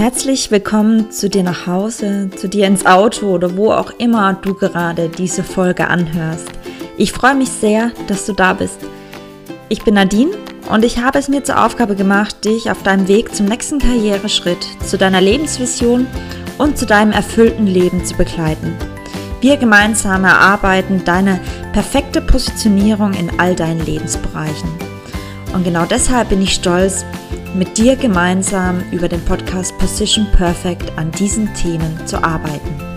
Herzlich willkommen zu dir nach Hause, zu dir ins Auto oder wo auch immer du gerade diese Folge anhörst. Ich freue mich sehr, dass du da bist. Ich bin Nadine und ich habe es mir zur Aufgabe gemacht, dich auf deinem Weg zum nächsten Karriereschritt, zu deiner Lebensvision und zu deinem erfüllten Leben zu begleiten. Wir gemeinsam erarbeiten deine perfekte Positionierung in all deinen Lebensbereichen. Und genau deshalb bin ich stolz, mit dir gemeinsam über den Podcast Position Perfect an diesen Themen zu arbeiten.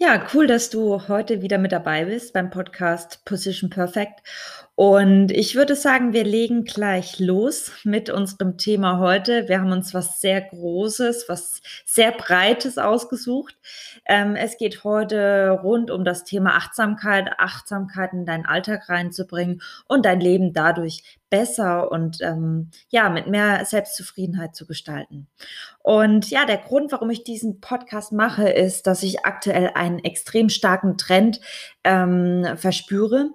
Ja, cool, dass du heute wieder mit dabei bist beim Podcast Position Perfect. Und ich würde sagen, wir legen gleich los mit unserem Thema heute. Wir haben uns was sehr Großes, was sehr Breites ausgesucht. Ähm, es geht heute rund um das Thema Achtsamkeit, Achtsamkeit in deinen Alltag reinzubringen und dein Leben dadurch besser und ähm, ja, mit mehr Selbstzufriedenheit zu gestalten. Und ja, der Grund, warum ich diesen Podcast mache, ist, dass ich aktuell einen extrem starken Trend ähm, verspüre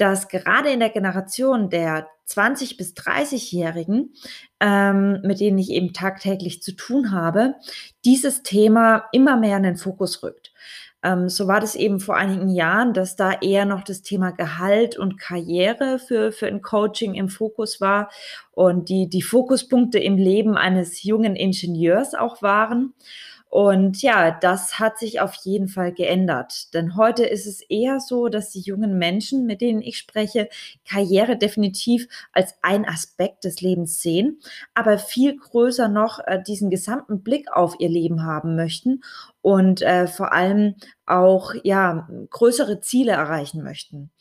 dass gerade in der Generation der 20 bis 30-Jährigen, ähm, mit denen ich eben tagtäglich zu tun habe, dieses Thema immer mehr in den Fokus rückt. Ähm, so war das eben vor einigen Jahren, dass da eher noch das Thema Gehalt und Karriere für, für ein Coaching im Fokus war und die, die Fokuspunkte im Leben eines jungen Ingenieurs auch waren. Und ja, das hat sich auf jeden Fall geändert. Denn heute ist es eher so, dass die jungen Menschen, mit denen ich spreche, Karriere definitiv als ein Aspekt des Lebens sehen, aber viel größer noch äh, diesen gesamten Blick auf ihr Leben haben möchten und äh, vor allem auch ja größere Ziele erreichen möchten.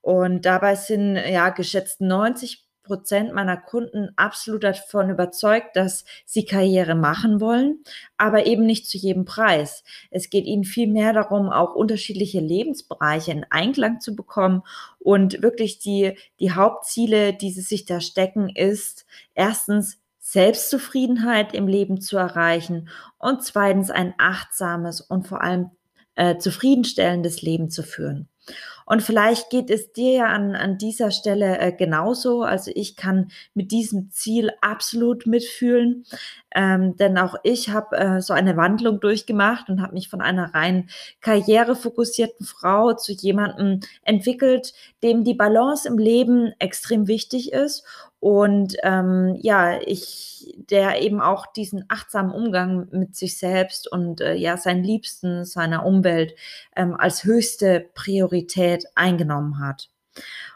Und dabei sind ja geschätzt 90 Prozent meiner Kunden absolut davon überzeugt, dass sie Karriere machen wollen, aber eben nicht zu jedem Preis. Es geht ihnen viel mehr darum, auch unterschiedliche Lebensbereiche in Einklang zu bekommen und wirklich die, die Hauptziele, die sie sich da stecken, ist erstens Selbstzufriedenheit im Leben zu erreichen und zweitens ein achtsames und vor allem äh, zufriedenstellendes Leben zu führen. Und vielleicht geht es dir ja an, an dieser Stelle äh, genauso. Also ich kann mit diesem Ziel absolut mitfühlen, ähm, denn auch ich habe äh, so eine Wandlung durchgemacht und habe mich von einer rein karrierefokussierten Frau zu jemandem entwickelt, dem die Balance im Leben extrem wichtig ist und ähm, ja, ich, der eben auch diesen achtsamen Umgang mit sich selbst und äh, ja, seinen Liebsten, seiner Umwelt ähm, als höchste Priorität eingenommen hat.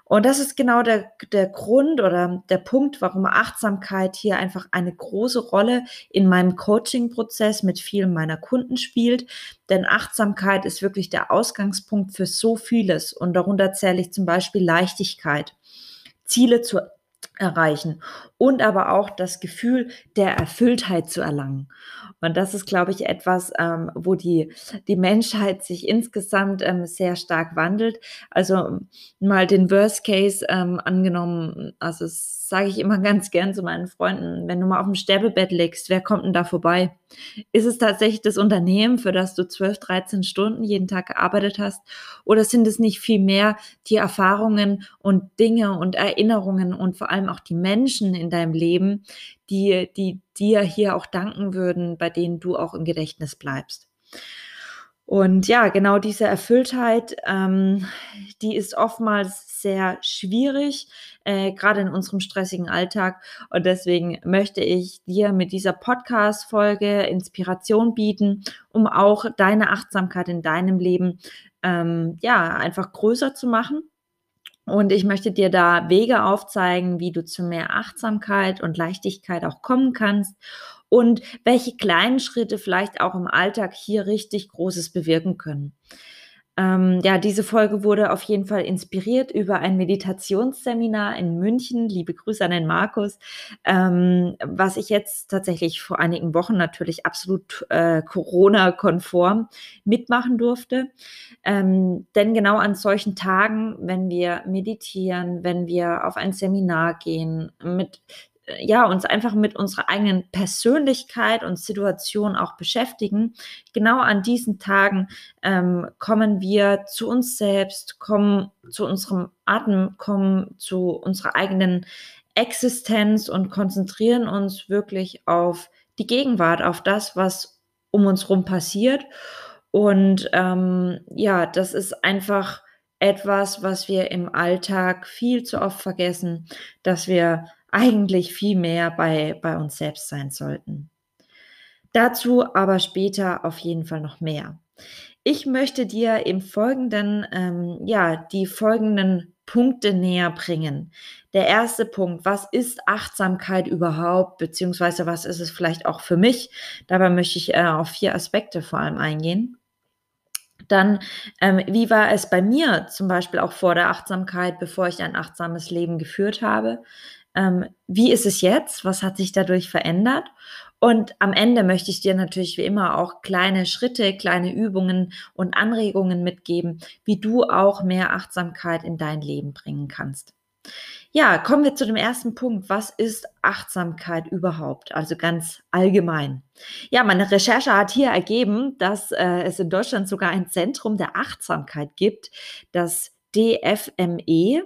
Und das ist genau der, der Grund oder der Punkt, warum Achtsamkeit hier einfach eine große Rolle in meinem Coaching-Prozess mit vielen meiner Kunden spielt. Denn Achtsamkeit ist wirklich der Ausgangspunkt für so vieles. Und darunter zähle ich zum Beispiel Leichtigkeit, Ziele zu erreichen und aber auch das Gefühl der Erfülltheit zu erlangen. Und das ist, glaube ich, etwas, ähm, wo die, die Menschheit sich insgesamt ähm, sehr stark wandelt. Also mal den Worst Case ähm, angenommen, also sage ich immer ganz gern zu meinen Freunden, wenn du mal auf dem Sterbebett liegst, wer kommt denn da vorbei? Ist es tatsächlich das Unternehmen, für das du 12, 13 Stunden jeden Tag gearbeitet hast? Oder sind es nicht viel mehr die Erfahrungen und Dinge und Erinnerungen und vor allem auch die Menschen in deinem Leben, die, die dir hier auch danken würden, bei denen du auch im Gedächtnis bleibst? Und ja, genau diese Erfülltheit, ähm, die ist oftmals sehr schwierig, äh, gerade in unserem stressigen Alltag. Und deswegen möchte ich dir mit dieser Podcast-Folge Inspiration bieten, um auch deine Achtsamkeit in deinem Leben ähm, ja einfach größer zu machen. Und ich möchte dir da Wege aufzeigen, wie du zu mehr Achtsamkeit und Leichtigkeit auch kommen kannst und welche kleinen Schritte vielleicht auch im Alltag hier richtig Großes bewirken können. Ähm, ja, diese Folge wurde auf jeden Fall inspiriert über ein Meditationsseminar in München. Liebe Grüße an den Markus, ähm, was ich jetzt tatsächlich vor einigen Wochen natürlich absolut äh, Corona-konform mitmachen durfte. Ähm, denn genau an solchen Tagen, wenn wir meditieren, wenn wir auf ein Seminar gehen, mit ja, uns einfach mit unserer eigenen Persönlichkeit und Situation auch beschäftigen. Genau an diesen Tagen ähm, kommen wir zu uns selbst, kommen zu unserem Atem, kommen zu unserer eigenen Existenz und konzentrieren uns wirklich auf die Gegenwart, auf das, was um uns rum passiert. Und ähm, ja, das ist einfach etwas, was wir im Alltag viel zu oft vergessen, dass wir eigentlich viel mehr bei, bei uns selbst sein sollten. Dazu aber später auf jeden Fall noch mehr. Ich möchte dir im Folgenden, ähm, ja, die folgenden Punkte näher bringen. Der erste Punkt, was ist Achtsamkeit überhaupt, beziehungsweise was ist es vielleicht auch für mich? Dabei möchte ich äh, auf vier Aspekte vor allem eingehen. Dann, ähm, wie war es bei mir zum Beispiel auch vor der Achtsamkeit, bevor ich ein achtsames Leben geführt habe? Ähm, wie ist es jetzt? Was hat sich dadurch verändert? Und am Ende möchte ich dir natürlich wie immer auch kleine Schritte, kleine Übungen und Anregungen mitgeben, wie du auch mehr Achtsamkeit in dein Leben bringen kannst. Ja, kommen wir zu dem ersten Punkt. Was ist Achtsamkeit überhaupt? Also ganz allgemein. Ja, meine Recherche hat hier ergeben, dass äh, es in Deutschland sogar ein Zentrum der Achtsamkeit gibt, das DFME.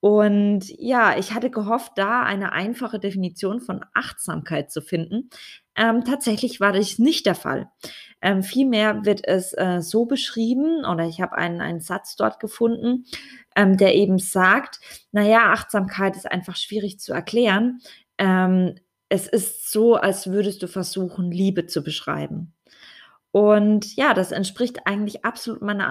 Und ja, ich hatte gehofft, da eine einfache Definition von Achtsamkeit zu finden. Ähm, tatsächlich war das nicht der Fall. Ähm, vielmehr wird es äh, so beschrieben, oder ich habe einen, einen Satz dort gefunden, ähm, der eben sagt, naja, Achtsamkeit ist einfach schwierig zu erklären. Ähm, es ist so, als würdest du versuchen, Liebe zu beschreiben. Und ja, das entspricht eigentlich absolut meiner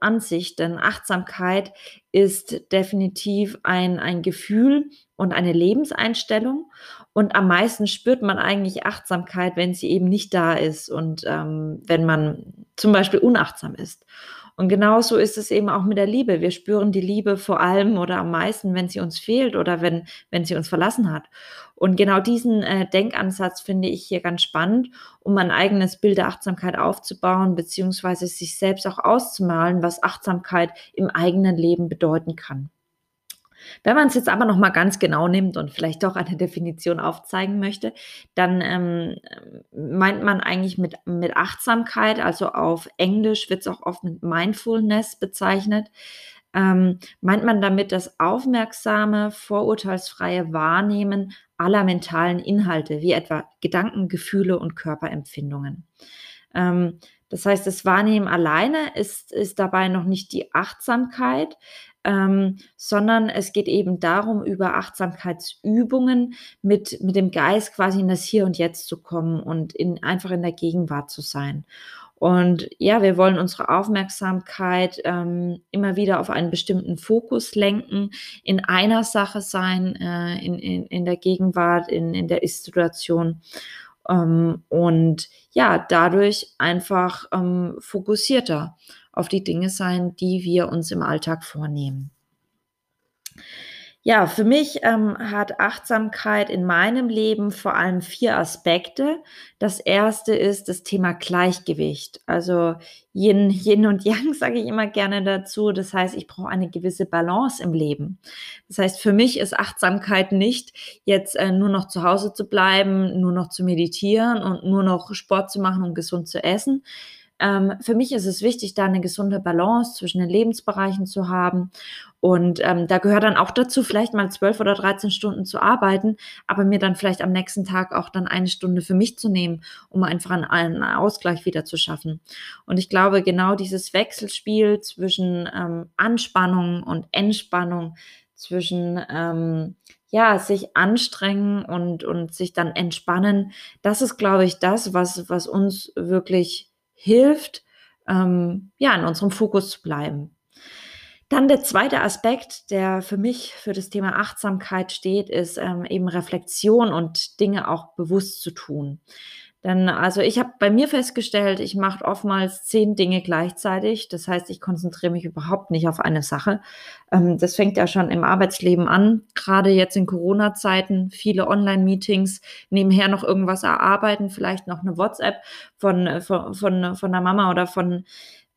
Ansicht, denn Achtsamkeit ist definitiv ein, ein Gefühl und eine Lebenseinstellung. Und am meisten spürt man eigentlich Achtsamkeit, wenn sie eben nicht da ist und ähm, wenn man zum Beispiel unachtsam ist. Und genauso ist es eben auch mit der Liebe. Wir spüren die Liebe vor allem oder am meisten, wenn sie uns fehlt oder wenn, wenn sie uns verlassen hat. Und genau diesen äh, Denkansatz finde ich hier ganz spannend, um ein eigenes Bild der Achtsamkeit aufzubauen, beziehungsweise sich selbst auch auszumalen, was Achtsamkeit im eigenen Leben bedeuten kann. Wenn man es jetzt aber noch mal ganz genau nimmt und vielleicht doch eine Definition aufzeigen möchte, dann ähm, meint man eigentlich mit, mit Achtsamkeit, also auf Englisch wird es auch oft mit Mindfulness bezeichnet, ähm, meint man damit das aufmerksame, vorurteilsfreie Wahrnehmen aller mentalen Inhalte, wie etwa Gedanken, Gefühle und Körperempfindungen. Ähm, das heißt, das Wahrnehmen alleine ist, ist dabei noch nicht die Achtsamkeit, ähm, sondern es geht eben darum, über Achtsamkeitsübungen mit, mit dem Geist quasi in das Hier und Jetzt zu kommen und in, einfach in der Gegenwart zu sein. Und ja, wir wollen unsere Aufmerksamkeit ähm, immer wieder auf einen bestimmten Fokus lenken, in einer Sache sein, äh, in, in, in der Gegenwart, in, in der Ist-Situation. Ähm, und ja, dadurch einfach ähm, fokussierter auf die Dinge sein, die wir uns im Alltag vornehmen. Ja, für mich ähm, hat Achtsamkeit in meinem Leben vor allem vier Aspekte. Das erste ist das Thema Gleichgewicht. Also Yin, Yin und Yang sage ich immer gerne dazu. Das heißt, ich brauche eine gewisse Balance im Leben. Das heißt, für mich ist Achtsamkeit nicht jetzt äh, nur noch zu Hause zu bleiben, nur noch zu meditieren und nur noch Sport zu machen und gesund zu essen. Ähm, für mich ist es wichtig, da eine gesunde Balance zwischen den Lebensbereichen zu haben. Und ähm, da gehört dann auch dazu, vielleicht mal zwölf oder 13 Stunden zu arbeiten, aber mir dann vielleicht am nächsten Tag auch dann eine Stunde für mich zu nehmen, um einfach einen, einen Ausgleich wieder zu schaffen. Und ich glaube, genau dieses Wechselspiel zwischen ähm, Anspannung und Entspannung, zwischen ähm, ja, sich anstrengen und, und sich dann entspannen, das ist, glaube ich, das, was, was uns wirklich hilft, ähm, ja, in unserem Fokus zu bleiben. Dann der zweite Aspekt, der für mich für das Thema Achtsamkeit steht, ist ähm, eben Reflexion und Dinge auch bewusst zu tun. Denn also ich habe bei mir festgestellt, ich mache oftmals zehn Dinge gleichzeitig. Das heißt, ich konzentriere mich überhaupt nicht auf eine Sache. Ähm, das fängt ja schon im Arbeitsleben an. Gerade jetzt in Corona-Zeiten, viele Online-Meetings, nebenher noch irgendwas erarbeiten, vielleicht noch eine WhatsApp von, äh, von, von, von der Mama oder von,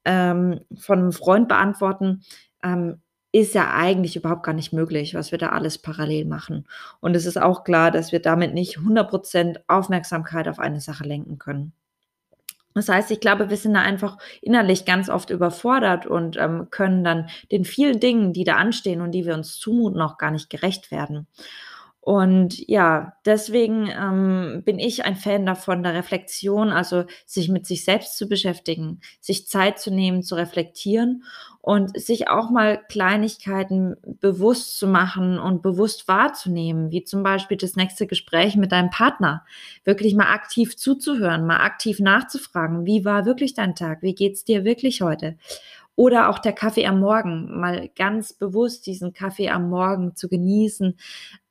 ähm, von einem Freund beantworten. Ähm, ist ja eigentlich überhaupt gar nicht möglich, was wir da alles parallel machen. Und es ist auch klar, dass wir damit nicht 100% Aufmerksamkeit auf eine Sache lenken können. Das heißt, ich glaube, wir sind da einfach innerlich ganz oft überfordert und ähm, können dann den vielen Dingen, die da anstehen und die wir uns zumuten, auch gar nicht gerecht werden. Und ja, deswegen ähm, bin ich ein Fan davon, der Reflexion, also sich mit sich selbst zu beschäftigen, sich Zeit zu nehmen, zu reflektieren und sich auch mal Kleinigkeiten bewusst zu machen und bewusst wahrzunehmen, wie zum Beispiel das nächste Gespräch mit deinem Partner. Wirklich mal aktiv zuzuhören, mal aktiv nachzufragen, wie war wirklich dein Tag, wie geht's dir wirklich heute? Oder auch der Kaffee am Morgen, mal ganz bewusst diesen Kaffee am Morgen zu genießen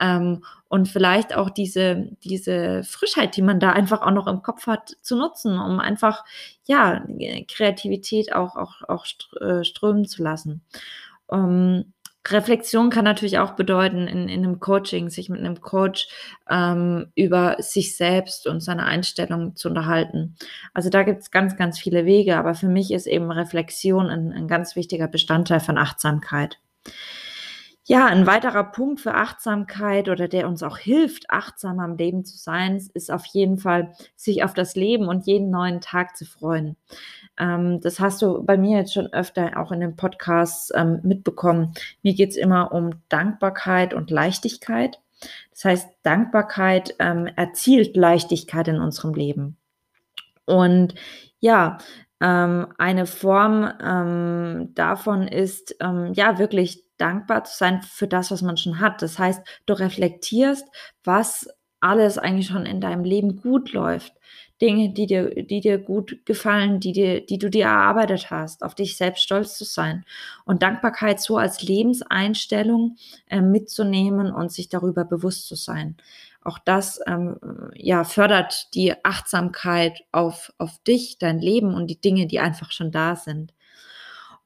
ähm, und vielleicht auch diese, diese Frischheit, die man da einfach auch noch im Kopf hat, zu nutzen, um einfach, ja, Kreativität auch, auch, auch äh, strömen zu lassen. Ähm, Reflexion kann natürlich auch bedeuten, in, in einem Coaching, sich mit einem Coach ähm, über sich selbst und seine Einstellung zu unterhalten. Also da gibt es ganz, ganz viele Wege, aber für mich ist eben Reflexion ein, ein ganz wichtiger Bestandteil von Achtsamkeit. Ja, ein weiterer Punkt für Achtsamkeit oder der uns auch hilft, achtsam am Leben zu sein, ist auf jeden Fall, sich auf das Leben und jeden neuen Tag zu freuen. Ähm, das hast du bei mir jetzt schon öfter auch in den Podcasts ähm, mitbekommen. Mir geht es immer um Dankbarkeit und Leichtigkeit. Das heißt, Dankbarkeit ähm, erzielt Leichtigkeit in unserem Leben. Und ja, ähm, eine Form ähm, davon ist, ähm, ja, wirklich dankbar zu sein für das, was man schon hat. Das heißt, du reflektierst, was alles eigentlich schon in deinem Leben gut läuft. Dinge, die dir, die dir gut gefallen, die, dir, die du dir erarbeitet hast, auf dich selbst stolz zu sein und Dankbarkeit so als Lebenseinstellung äh, mitzunehmen und sich darüber bewusst zu sein. Auch das ähm, ja, fördert die Achtsamkeit auf, auf dich, dein Leben und die Dinge, die einfach schon da sind.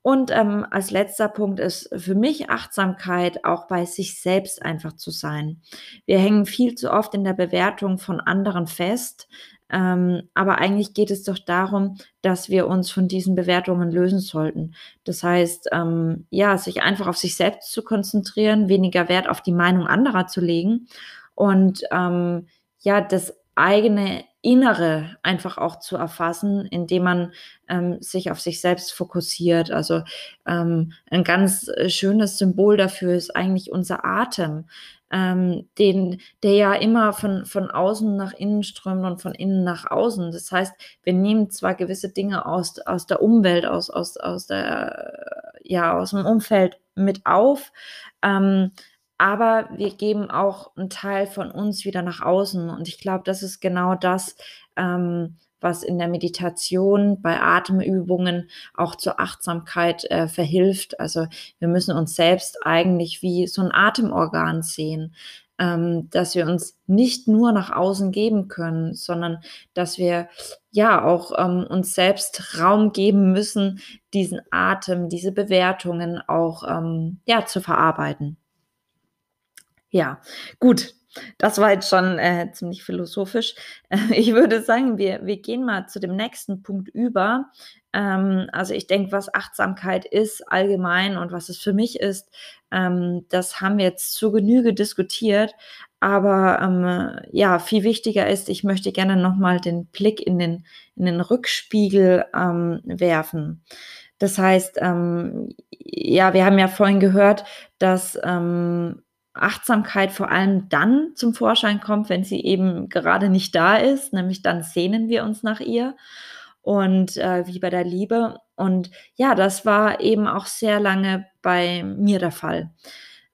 Und ähm, als letzter Punkt ist für mich Achtsamkeit auch bei sich selbst einfach zu sein. Wir hängen viel zu oft in der Bewertung von anderen fest, ähm, aber eigentlich geht es doch darum, dass wir uns von diesen Bewertungen lösen sollten. Das heißt, ähm, ja, sich einfach auf sich selbst zu konzentrieren, weniger Wert auf die Meinung anderer zu legen und ähm, ja, das eigene Innere einfach auch zu erfassen, indem man ähm, sich auf sich selbst fokussiert. Also ähm, ein ganz äh, schönes Symbol dafür ist eigentlich unser Atem ähm, den, der ja immer von, von außen nach innen strömt und von innen nach außen. Das heißt, wir nehmen zwar gewisse Dinge aus, aus der Umwelt, aus, aus, aus, der, ja, aus dem Umfeld mit auf, ähm, aber wir geben auch einen Teil von uns wieder nach außen. Und ich glaube, das ist genau das, ähm, was in der Meditation bei Atemübungen auch zur Achtsamkeit äh, verhilft. Also wir müssen uns selbst eigentlich wie so ein Atemorgan sehen. Ähm, dass wir uns nicht nur nach außen geben können, sondern dass wir ja auch ähm, uns selbst Raum geben müssen, diesen Atem, diese Bewertungen auch ähm, ja zu verarbeiten. Ja, gut. Das war jetzt schon äh, ziemlich philosophisch. Ich würde sagen, wir, wir gehen mal zu dem nächsten Punkt über. Ähm, also ich denke, was Achtsamkeit ist allgemein und was es für mich ist, ähm, das haben wir jetzt zur Genüge diskutiert. Aber ähm, ja, viel wichtiger ist, ich möchte gerne nochmal den Blick in den, in den Rückspiegel ähm, werfen. Das heißt, ähm, ja, wir haben ja vorhin gehört, dass ähm, Achtsamkeit vor allem dann zum Vorschein kommt, wenn sie eben gerade nicht da ist, nämlich dann sehnen wir uns nach ihr und äh, wie bei der Liebe. Und ja, das war eben auch sehr lange bei mir der Fall.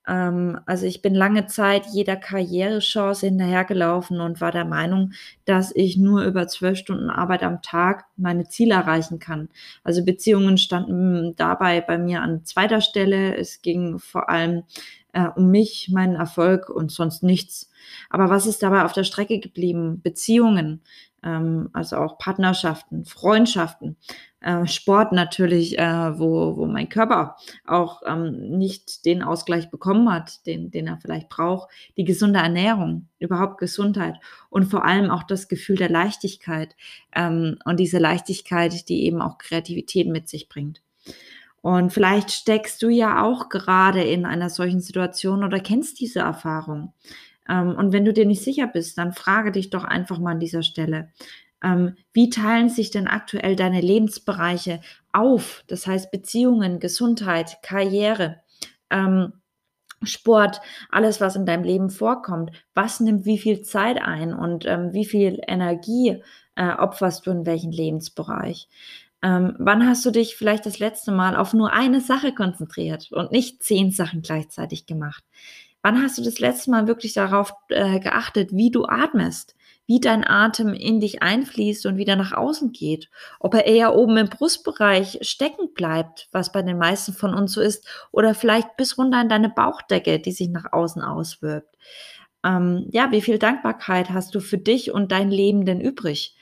Ähm, also ich bin lange Zeit jeder Karrierechance hinterhergelaufen und war der Meinung, dass ich nur über zwölf Stunden Arbeit am Tag meine Ziele erreichen kann. Also Beziehungen standen dabei bei mir an zweiter Stelle. Es ging vor allem äh, um mich, meinen Erfolg und sonst nichts. Aber was ist dabei auf der Strecke geblieben? Beziehungen, ähm, also auch Partnerschaften, Freundschaften, äh, Sport natürlich, äh, wo, wo mein Körper auch ähm, nicht den Ausgleich bekommen hat, den, den er vielleicht braucht, die gesunde Ernährung, überhaupt Gesundheit und vor allem auch das Gefühl der Leichtigkeit ähm, und diese Leichtigkeit, die eben auch Kreativität mit sich bringt. Und vielleicht steckst du ja auch gerade in einer solchen Situation oder kennst diese Erfahrung. Ähm, und wenn du dir nicht sicher bist, dann frage dich doch einfach mal an dieser Stelle, ähm, wie teilen sich denn aktuell deine Lebensbereiche auf? Das heißt Beziehungen, Gesundheit, Karriere. Ähm, Sport, alles, was in deinem Leben vorkommt, was nimmt wie viel Zeit ein und wie viel Energie äh, opferst du in welchen Lebensbereich? Ähm, wann hast du dich vielleicht das letzte Mal auf nur eine Sache konzentriert und nicht zehn Sachen gleichzeitig gemacht? Wann hast du das letzte Mal wirklich darauf äh, geachtet, wie du atmest? wie dein Atem in dich einfließt und wieder nach außen geht. Ob er eher oben im Brustbereich stecken bleibt, was bei den meisten von uns so ist, oder vielleicht bis runter in deine Bauchdecke, die sich nach außen auswirkt. Ähm, ja, wie viel Dankbarkeit hast du für dich und dein Leben denn übrig?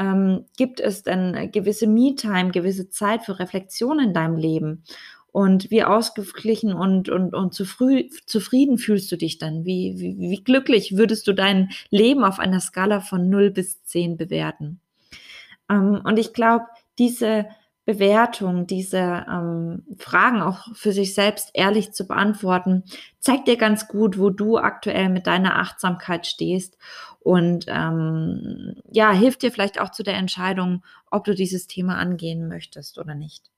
Ähm, gibt es denn gewisse Me-Time, gewisse Zeit für Reflexion in deinem Leben? Und wie ausgeglichen und, und, und zufrieden fühlst du dich dann? Wie, wie, wie glücklich würdest du dein Leben auf einer Skala von 0 bis 10 bewerten? Ähm, und ich glaube, diese Bewertung, diese ähm, Fragen auch für sich selbst ehrlich zu beantworten, zeigt dir ganz gut, wo du aktuell mit deiner Achtsamkeit stehst und ähm, ja, hilft dir vielleicht auch zu der Entscheidung, ob du dieses Thema angehen möchtest oder nicht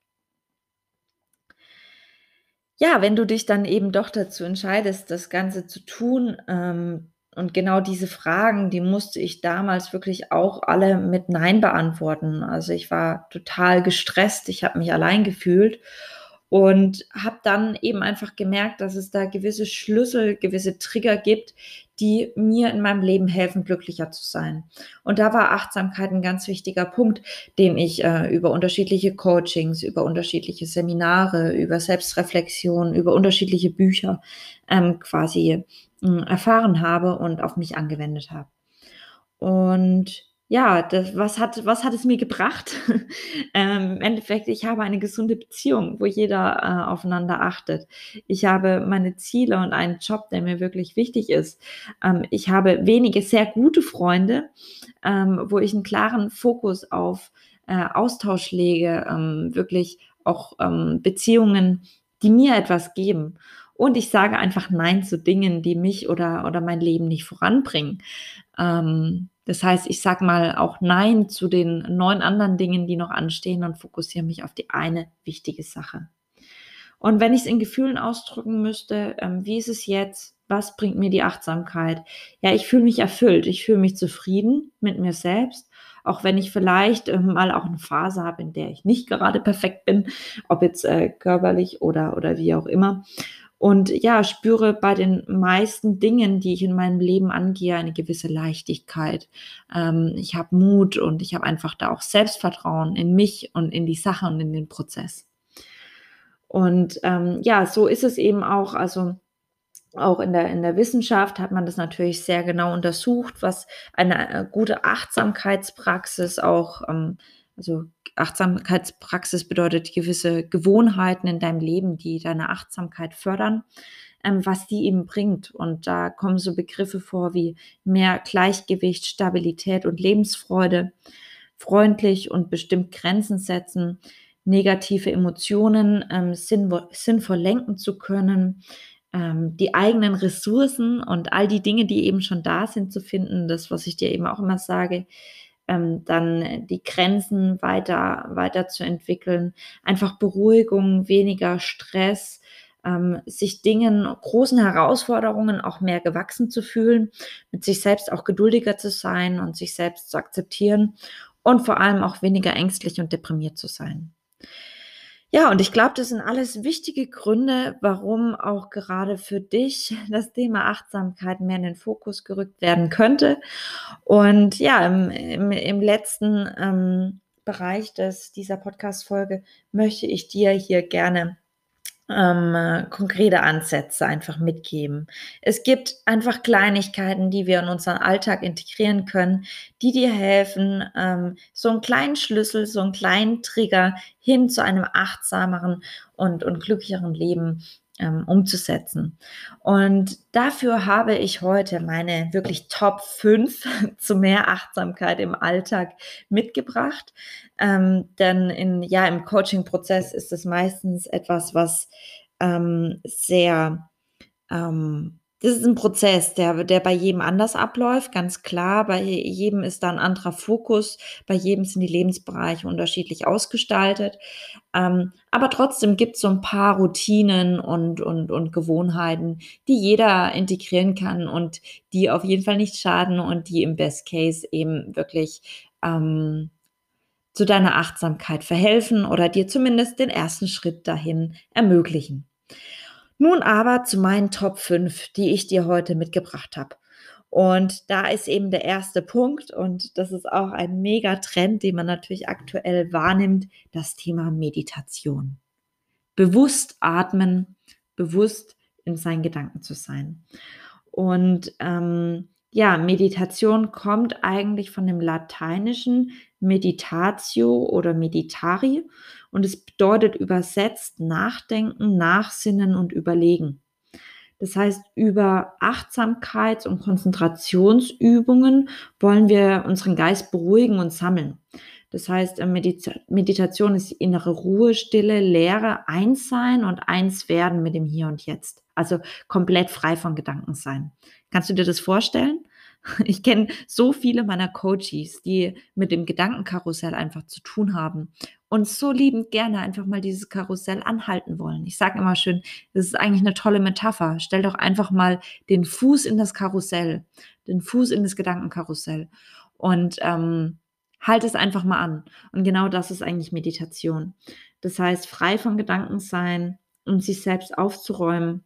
ja, wenn du dich dann eben doch dazu entscheidest, das Ganze zu tun, ähm, und genau diese Fragen, die musste ich damals wirklich auch alle mit Nein beantworten. Also ich war total gestresst, ich habe mich allein gefühlt und habe dann eben einfach gemerkt, dass es da gewisse Schlüssel, gewisse Trigger gibt, die mir in meinem Leben helfen, glücklicher zu sein. Und da war Achtsamkeit ein ganz wichtiger Punkt, den ich äh, über unterschiedliche Coachings, über unterschiedliche Seminare, über Selbstreflexion, über unterschiedliche Bücher ähm, quasi äh, erfahren habe und auf mich angewendet habe. Und ja, das, was, hat, was hat es mir gebracht? ähm, Im Endeffekt, ich habe eine gesunde Beziehung, wo jeder äh, aufeinander achtet. Ich habe meine Ziele und einen Job, der mir wirklich wichtig ist. Ähm, ich habe wenige sehr gute Freunde, ähm, wo ich einen klaren Fokus auf äh, Austausch lege, ähm, wirklich auch ähm, Beziehungen, die mir etwas geben. Und ich sage einfach Nein zu Dingen, die mich oder, oder mein Leben nicht voranbringen. Ähm, das heißt, ich sage mal auch Nein zu den neun anderen Dingen, die noch anstehen und fokussiere mich auf die eine wichtige Sache. Und wenn ich es in Gefühlen ausdrücken müsste, ähm, wie ist es jetzt? Was bringt mir die Achtsamkeit? Ja, ich fühle mich erfüllt, ich fühle mich zufrieden mit mir selbst, auch wenn ich vielleicht äh, mal auch eine Phase habe, in der ich nicht gerade perfekt bin, ob jetzt äh, körperlich oder, oder wie auch immer. Und ja, spüre bei den meisten Dingen, die ich in meinem Leben angehe, eine gewisse Leichtigkeit. Ähm, ich habe Mut und ich habe einfach da auch Selbstvertrauen in mich und in die Sache und in den Prozess. Und ähm, ja, so ist es eben auch. Also auch in der, in der Wissenschaft hat man das natürlich sehr genau untersucht, was eine äh, gute Achtsamkeitspraxis auch ähm, also Achtsamkeitspraxis bedeutet gewisse Gewohnheiten in deinem Leben, die deine Achtsamkeit fördern, ähm, was die eben bringt. Und da kommen so Begriffe vor wie mehr Gleichgewicht, Stabilität und Lebensfreude, freundlich und bestimmt Grenzen setzen, negative Emotionen ähm, sinnvoll, sinnvoll lenken zu können, ähm, die eigenen Ressourcen und all die Dinge, die eben schon da sind, zu finden. Das, was ich dir eben auch immer sage, ähm, dann die Grenzen weiter, weiter zu entwickeln, einfach Beruhigung, weniger Stress, ähm, sich Dingen, großen Herausforderungen auch mehr gewachsen zu fühlen, mit sich selbst auch geduldiger zu sein und sich selbst zu akzeptieren und vor allem auch weniger ängstlich und deprimiert zu sein. Ja, und ich glaube, das sind alles wichtige Gründe, warum auch gerade für dich das Thema Achtsamkeit mehr in den Fokus gerückt werden könnte. Und ja, im, im, im letzten ähm, Bereich des, dieser Podcast-Folge möchte ich dir hier gerne ähm, äh, konkrete Ansätze einfach mitgeben. Es gibt einfach Kleinigkeiten, die wir in unseren Alltag integrieren können, die dir helfen, ähm, so einen kleinen Schlüssel, so einen kleinen Trigger hin zu einem achtsameren und, und glücklicheren Leben ähm, umzusetzen. Und dafür habe ich heute meine wirklich Top 5 zu mehr Achtsamkeit im Alltag mitgebracht. Ähm, denn in, ja, im Coaching-Prozess ist es meistens etwas, was ähm, sehr ähm, das ist ein Prozess, der der bei jedem anders abläuft, ganz klar. Bei jedem ist da 'n anderer Fokus, bei jedem sind die Lebensbereiche unterschiedlich ausgestaltet. Ähm, aber trotzdem gibt's so 'n paar Routinen und und und Gewohnheiten, die jeder integrieren kann und die auf jeden Fall nicht schaden und die im Best Case eben wirklich, ähm, zu deiner Achtsamkeit verhelfen oder dir zumindest den ersten Schritt dahin ermöglichen. Nun aber zu meinen Top 5, die ich dir heute mitgebracht habe. Und da ist eben der erste Punkt und das ist auch ein Megatrend, den man natürlich aktuell wahrnimmt, das Thema Meditation. Bewusst atmen, bewusst in seinen Gedanken zu sein. Und ähm, ja, Meditation kommt eigentlich von dem lateinischen meditatio oder meditari und es bedeutet übersetzt nachdenken, nachsinnen und überlegen. Das heißt, über Achtsamkeits- und Konzentrationsübungen wollen wir unseren Geist beruhigen und sammeln. Das heißt, äh, Medita Meditation ist innere Ruhe, Stille, Leere, eins sein und eins werden mit dem Hier und Jetzt. Also komplett frei von Gedanken sein. Kannst du dir das vorstellen? Ich kenne so viele meiner Coaches, die mit dem Gedankenkarussell einfach zu tun haben und so liebend gerne einfach mal dieses Karussell anhalten wollen. Ich sage immer schön, das ist eigentlich eine tolle Metapher. Stell doch einfach mal den Fuß in das Karussell, den Fuß in das Gedankenkarussell und ähm, halt es einfach mal an. Und genau das ist eigentlich Meditation. Das heißt, frei von Gedanken sein und sich selbst aufzuräumen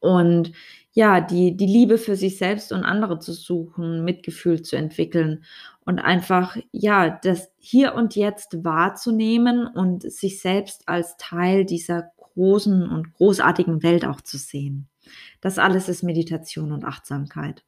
und ja, die, die Liebe für sich selbst und andere zu suchen, Mitgefühl zu entwickeln und einfach, ja, das hier und jetzt wahrzunehmen und sich selbst als Teil dieser großen und großartigen Welt auch zu sehen. Das alles ist Meditation und Achtsamkeit.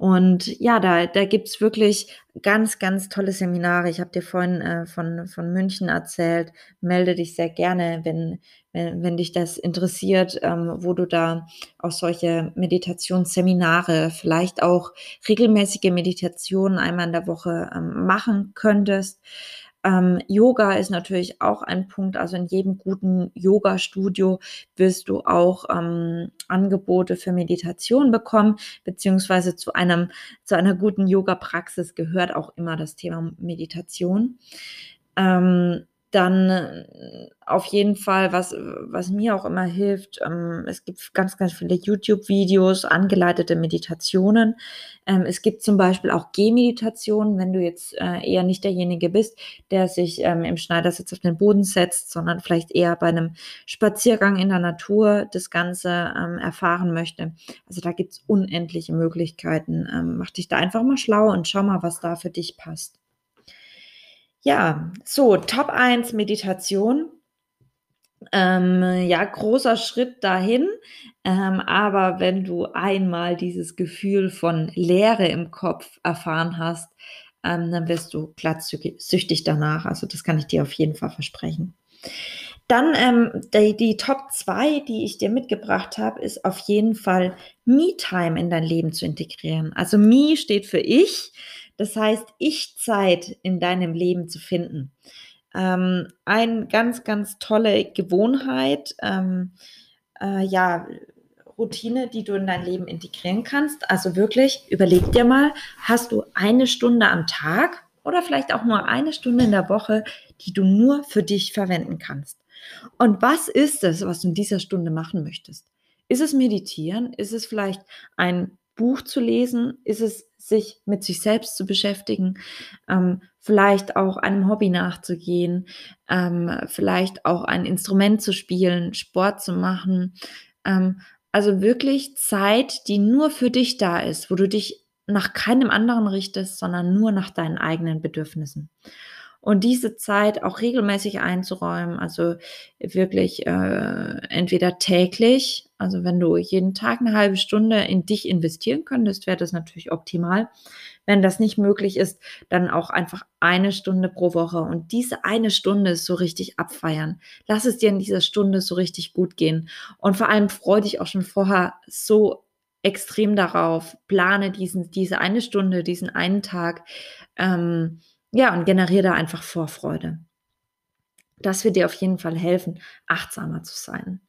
Und ja, da, da gibt's wirklich ganz, ganz tolle Seminare. Ich habe dir vorhin äh, von, von München erzählt. Melde dich sehr gerne, wenn, wenn, wenn dich das interessiert, ähm, wo du da auch solche Meditationsseminare, vielleicht auch regelmäßige Meditationen einmal in der Woche ähm, machen könntest. Ähm, Yoga ist natürlich auch ein Punkt. Also in jedem guten Yoga-Studio wirst du auch ähm, Angebote für Meditation bekommen, beziehungsweise zu einem, zu einer guten Yoga-Praxis gehört auch immer das Thema Meditation. Ähm, dann äh, auf jeden Fall, was, was mir auch immer hilft, ähm, es gibt ganz, ganz viele YouTube-Videos, angeleitete Meditationen. Ähm, es gibt zum Beispiel auch Gehmeditationen, wenn du jetzt äh, eher nicht derjenige bist, der sich ähm, im Schneidersitz auf den Boden setzt, sondern vielleicht eher bei einem Spaziergang in der Natur das Ganze ähm, erfahren möchte. Also da gibt es unendliche Möglichkeiten. Ähm, mach dich da einfach mal schlau und schau mal, was da für dich passt. Ja, so, Top 1 Meditation. Ähm, ja, großer Schritt dahin. Ähm, aber wenn du einmal dieses Gefühl von Leere im Kopf erfahren hast, ähm, dann wirst du glatt danach. Also das kann ich dir auf jeden Fall versprechen. Dann ähm, die, die Top 2, die ich dir mitgebracht habe, ist auf jeden Fall Me-Time in dein Leben zu integrieren. Also Me steht für ich. Das heißt, Ich-Zeit in deinem Leben zu finden. Ähm, eine ganz, ganz tolle Gewohnheit, ähm, äh, ja, Routine, die du in dein Leben integrieren kannst. Also wirklich, überleg dir mal, hast du eine Stunde am Tag oder vielleicht auch nur eine Stunde in der Woche, die du nur für dich verwenden kannst? Und was ist es, was du in dieser Stunde machen möchtest? Ist es meditieren? Ist es vielleicht ein Buch zu lesen? Ist es sich mit sich selbst zu beschäftigen, ähm, vielleicht auch einem Hobby nachzugehen, ähm, vielleicht auch ein Instrument zu spielen, Sport zu machen. Ähm, also wirklich Zeit, die nur für dich da ist, wo du dich nach keinem anderen richtest, sondern nur nach deinen eigenen Bedürfnissen. Und diese Zeit auch regelmäßig einzuräumen, also wirklich äh, entweder täglich, also wenn du jeden Tag eine halbe Stunde in dich investieren könntest, wäre das natürlich optimal. Wenn das nicht möglich ist, dann auch einfach eine Stunde pro Woche und diese eine Stunde so richtig abfeiern. Lass es dir in dieser Stunde so richtig gut gehen und vor allem freu dich auch schon vorher so extrem darauf. Plane diesen, diese eine Stunde, diesen einen Tag. Ähm, ja, und generiere da einfach Vorfreude. Das wird dir auf jeden Fall helfen, achtsamer zu sein.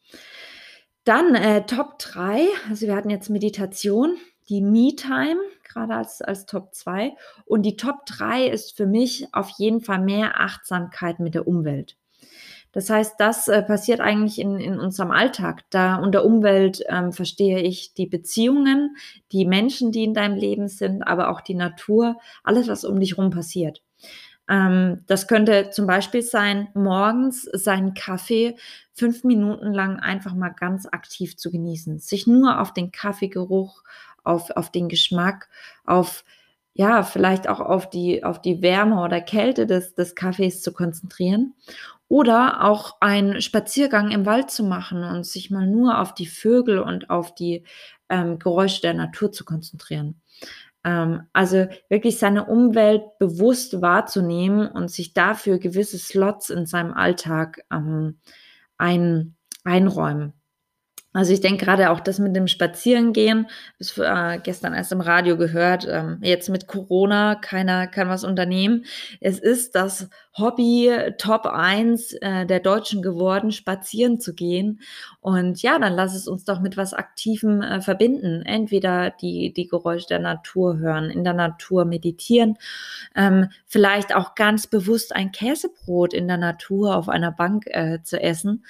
Dann äh, Top 3, also wir hatten jetzt Meditation, die Me-Time, gerade als, als Top 2. Und die Top 3 ist für mich auf jeden Fall mehr Achtsamkeit mit der Umwelt. Das heißt, das äh, passiert eigentlich in, in unserem Alltag. Da unter Umwelt ähm, verstehe ich die Beziehungen, die Menschen, die in deinem Leben sind, aber auch die Natur, alles, was um dich herum passiert. Ähm, das könnte zum Beispiel sein, morgens seinen Kaffee fünf Minuten lang einfach mal ganz aktiv zu genießen, sich nur auf den Kaffeegeruch, auf, auf den Geschmack, auf ja, vielleicht auch auf die, auf die Wärme oder Kälte des, des Kaffees zu konzentrieren oder auch einen Spaziergang im Wald zu machen und sich mal nur auf die Vögel und auf die ähm, Geräusche der Natur zu konzentrieren. Ähm, also wirklich seine Umwelt bewusst wahrzunehmen und sich dafür gewisse Slots in seinem Alltag ähm, ein, einräumen. Also ich denke gerade auch das mit dem Spazierengehen, bis äh, gestern erst im Radio gehört, ähm, jetzt mit Corona, keiner kann was unternehmen. Es ist das Hobby Top 1 äh, der Deutschen geworden, spazieren zu gehen. Und ja, dann lass es uns doch mit was Aktivem äh, verbinden. Entweder die, die Geräusche der Natur hören, in der Natur meditieren, ähm, vielleicht auch ganz bewusst ein Käsebrot in der Natur auf einer Bank äh, zu essen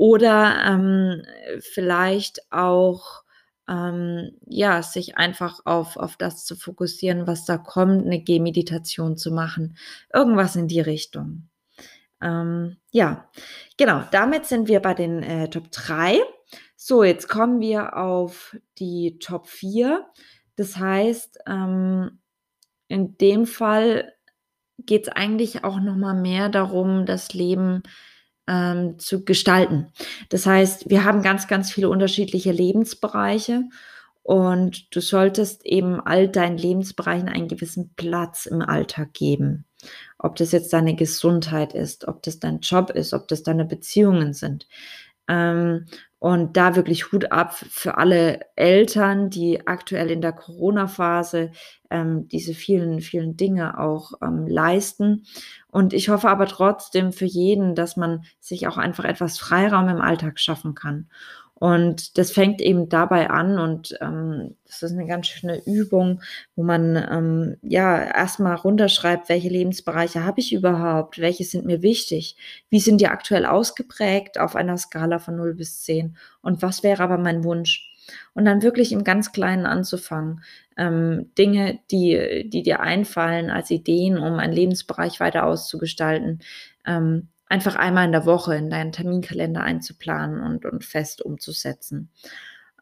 oder ähm, vielleicht auch ähm, ja, sich einfach auf, auf das zu fokussieren, was da kommt, eine Gehmeditation zu machen. Irgendwas in die Richtung. Ähm, ja, genau, damit sind wir bei den äh, Top 3. So, jetzt kommen wir auf die Top 4. Das heißt, ähm, in dem Fall geht es eigentlich auch noch mal mehr darum, das Leben ähm, zu gestalten. Das heißt, wir haben ganz, ganz viele unterschiedliche Lebensbereiche und du solltest eben all deinen Lebensbereichen einen gewissen Platz im Alltag geben. Ob das jetzt deine Gesundheit ist, ob das dein Job ist, ob das deine Beziehungen sind. Ähm, und da wirklich Hut ab für alle Eltern, die aktuell in der Corona-Phase ähm, diese vielen, vielen Dinge auch ähm, leisten. Und ich hoffe aber trotzdem für jeden, dass man sich auch einfach etwas Freiraum im Alltag schaffen kann. Und das fängt eben dabei an und ähm, das ist eine ganz schöne Übung, wo man ähm, ja erstmal runterschreibt, welche Lebensbereiche habe ich überhaupt, welche sind mir wichtig, wie sind die aktuell ausgeprägt auf einer Skala von 0 bis 10 und was wäre aber mein Wunsch. Und dann wirklich im ganz Kleinen anzufangen. Ähm, Dinge, die, die dir einfallen als Ideen, um einen Lebensbereich weiter auszugestalten, ähm, einfach einmal in der Woche in deinen Terminkalender einzuplanen und, und fest umzusetzen.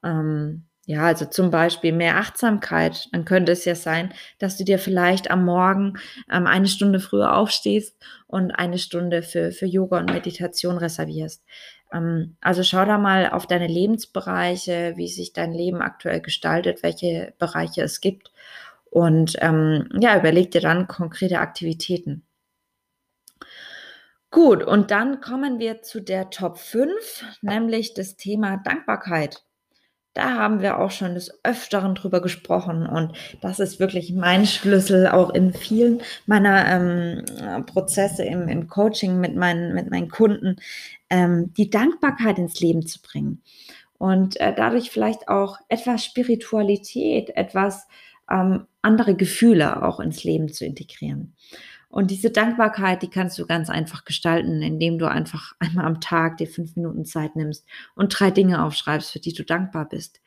Ähm, ja, also zum Beispiel mehr Achtsamkeit. Dann könnte es ja sein, dass du dir vielleicht am Morgen ähm, eine Stunde früher aufstehst und eine Stunde für, für Yoga und Meditation reservierst. Ähm, also schau da mal auf deine Lebensbereiche, wie sich dein Leben aktuell gestaltet, welche Bereiche es gibt. Und ähm, ja, überleg dir dann konkrete Aktivitäten. Gut, und dann kommen wir zu der Top 5, nämlich das Thema Dankbarkeit. Da haben wir auch schon des Öfteren drüber gesprochen und das ist wirklich mein Schlüssel auch in vielen meiner ähm, Prozesse im, im, Coaching mit meinen, mit meinen Kunden, ähm, die Dankbarkeit ins Leben zu bringen und äh, dadurch vielleicht auch etwas Spiritualität, etwas ähm, andere Gefühle auch ins Leben zu integrieren. Und diese Dankbarkeit, die kannst du ganz einfach gestalten, indem du einfach einmal am Tag dir fünf Minuten Zeit nimmst und drei Dinge aufschreibst, für die du dankbar bist.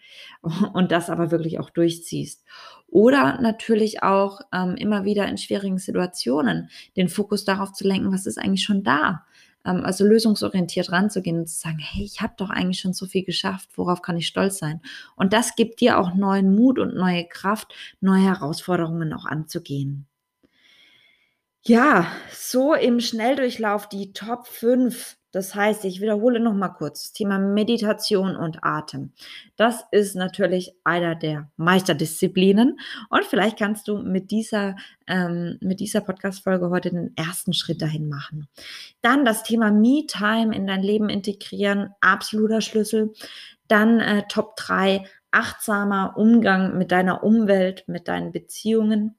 Und das aber wirklich auch durchziehst. Oder natürlich auch ähm, immer wieder in schwierigen Situationen den Fokus darauf zu lenken, was ist eigentlich schon da. Ähm, also lösungsorientiert ranzugehen und zu sagen, hey, ich habe doch eigentlich schon so viel geschafft, worauf kann ich stolz sein? Und das gibt dir auch neuen Mut und neue Kraft, neue Herausforderungen auch anzugehen. Ja, so im Schnelldurchlauf die Top 5. Das heißt, ich wiederhole noch mal kurz das Thema Meditation und Atem. Das ist natürlich einer der Meisterdisziplinen und vielleicht kannst du mit dieser, ähm, mit dieser Podcast-Folge heute den ersten Schritt dahin machen. Dann das Thema Me-Time in dein Leben integrieren, absoluter Schlüssel. Dann äh, Top 3, achtsamer Umgang mit deiner Umwelt, mit deinen Beziehungen.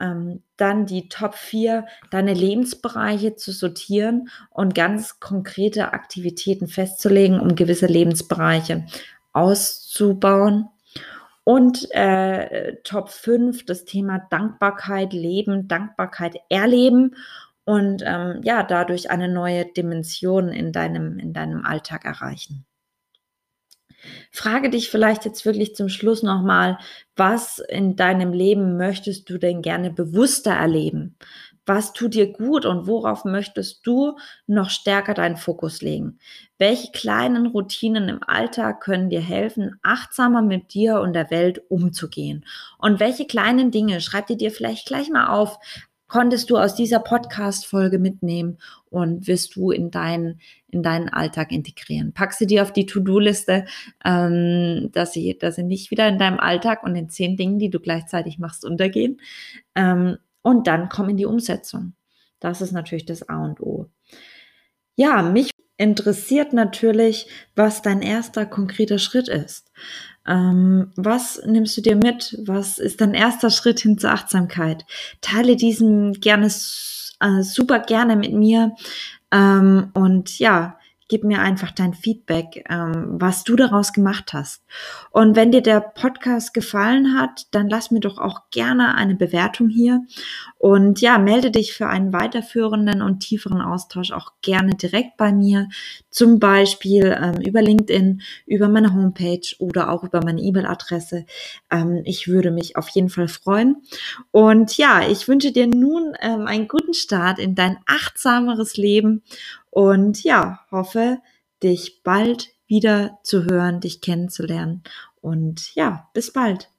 Ähm, dann die Top 4, deine Lebensbereiche zu sortieren und ganz konkrete Aktivitäten festzulegen, um gewisse Lebensbereiche auszubauen. Und äh, Top 5, das Thema Dankbarkeit leben, Dankbarkeit erleben und ähm, ja, dadurch eine neue Dimension in deinem, in deinem Alltag erreichen. Frage dich vielleicht jetzt wirklich zum Schluss nochmal, was in deinem Leben möchtest du denn gerne bewusster erleben? Was tut dir gut und worauf möchtest du noch stärker deinen Fokus legen? Welche kleinen Routinen im Alltag können dir helfen, achtsamer mit dir und der Welt umzugehen? Und welche kleinen Dinge, schreib dir dir vielleicht gleich mal auf, konntest du aus dieser Podcast-Folge mitnehmen und wirst du in deinen, in deinen Alltag integrieren. Pack sie dir auf die To-Do-Liste, ähm, dass, sie, dass sie nicht wieder in deinem Alltag und den zehn Dingen, die du gleichzeitig machst, untergehen. Ähm, und dann komm in die Umsetzung. Das ist natürlich das A und O. Ja, mich interessiert natürlich, was dein erster konkreter Schritt ist. Ähm, was nimmst du dir mit? Was ist dein erster Schritt hin zur Achtsamkeit? Teile diesen gerne äh, super gerne mit mir. Ähm, und ja, gib mir einfach dein Feedback, ähm, was du daraus gemacht hast. Und wenn dir der Podcast gefallen hat, dann lass mir doch auch gerne eine Bewertung hier. Und ja, melde dich für einen weiterführenden und tieferen Austausch auch gerne direkt bei mir. Zum Beispiel ähm, über LinkedIn, über meine Homepage oder auch über meine E-Mail-Adresse. Ähm, ich würde mich auf jeden Fall freuen. Und ja, ich wünsche dir nun ähm, einen guten Start in dein achtsameres Leben und ja, hoffe, dich bald wieder zu hören, dich kennenzulernen. Und ja, bis bald.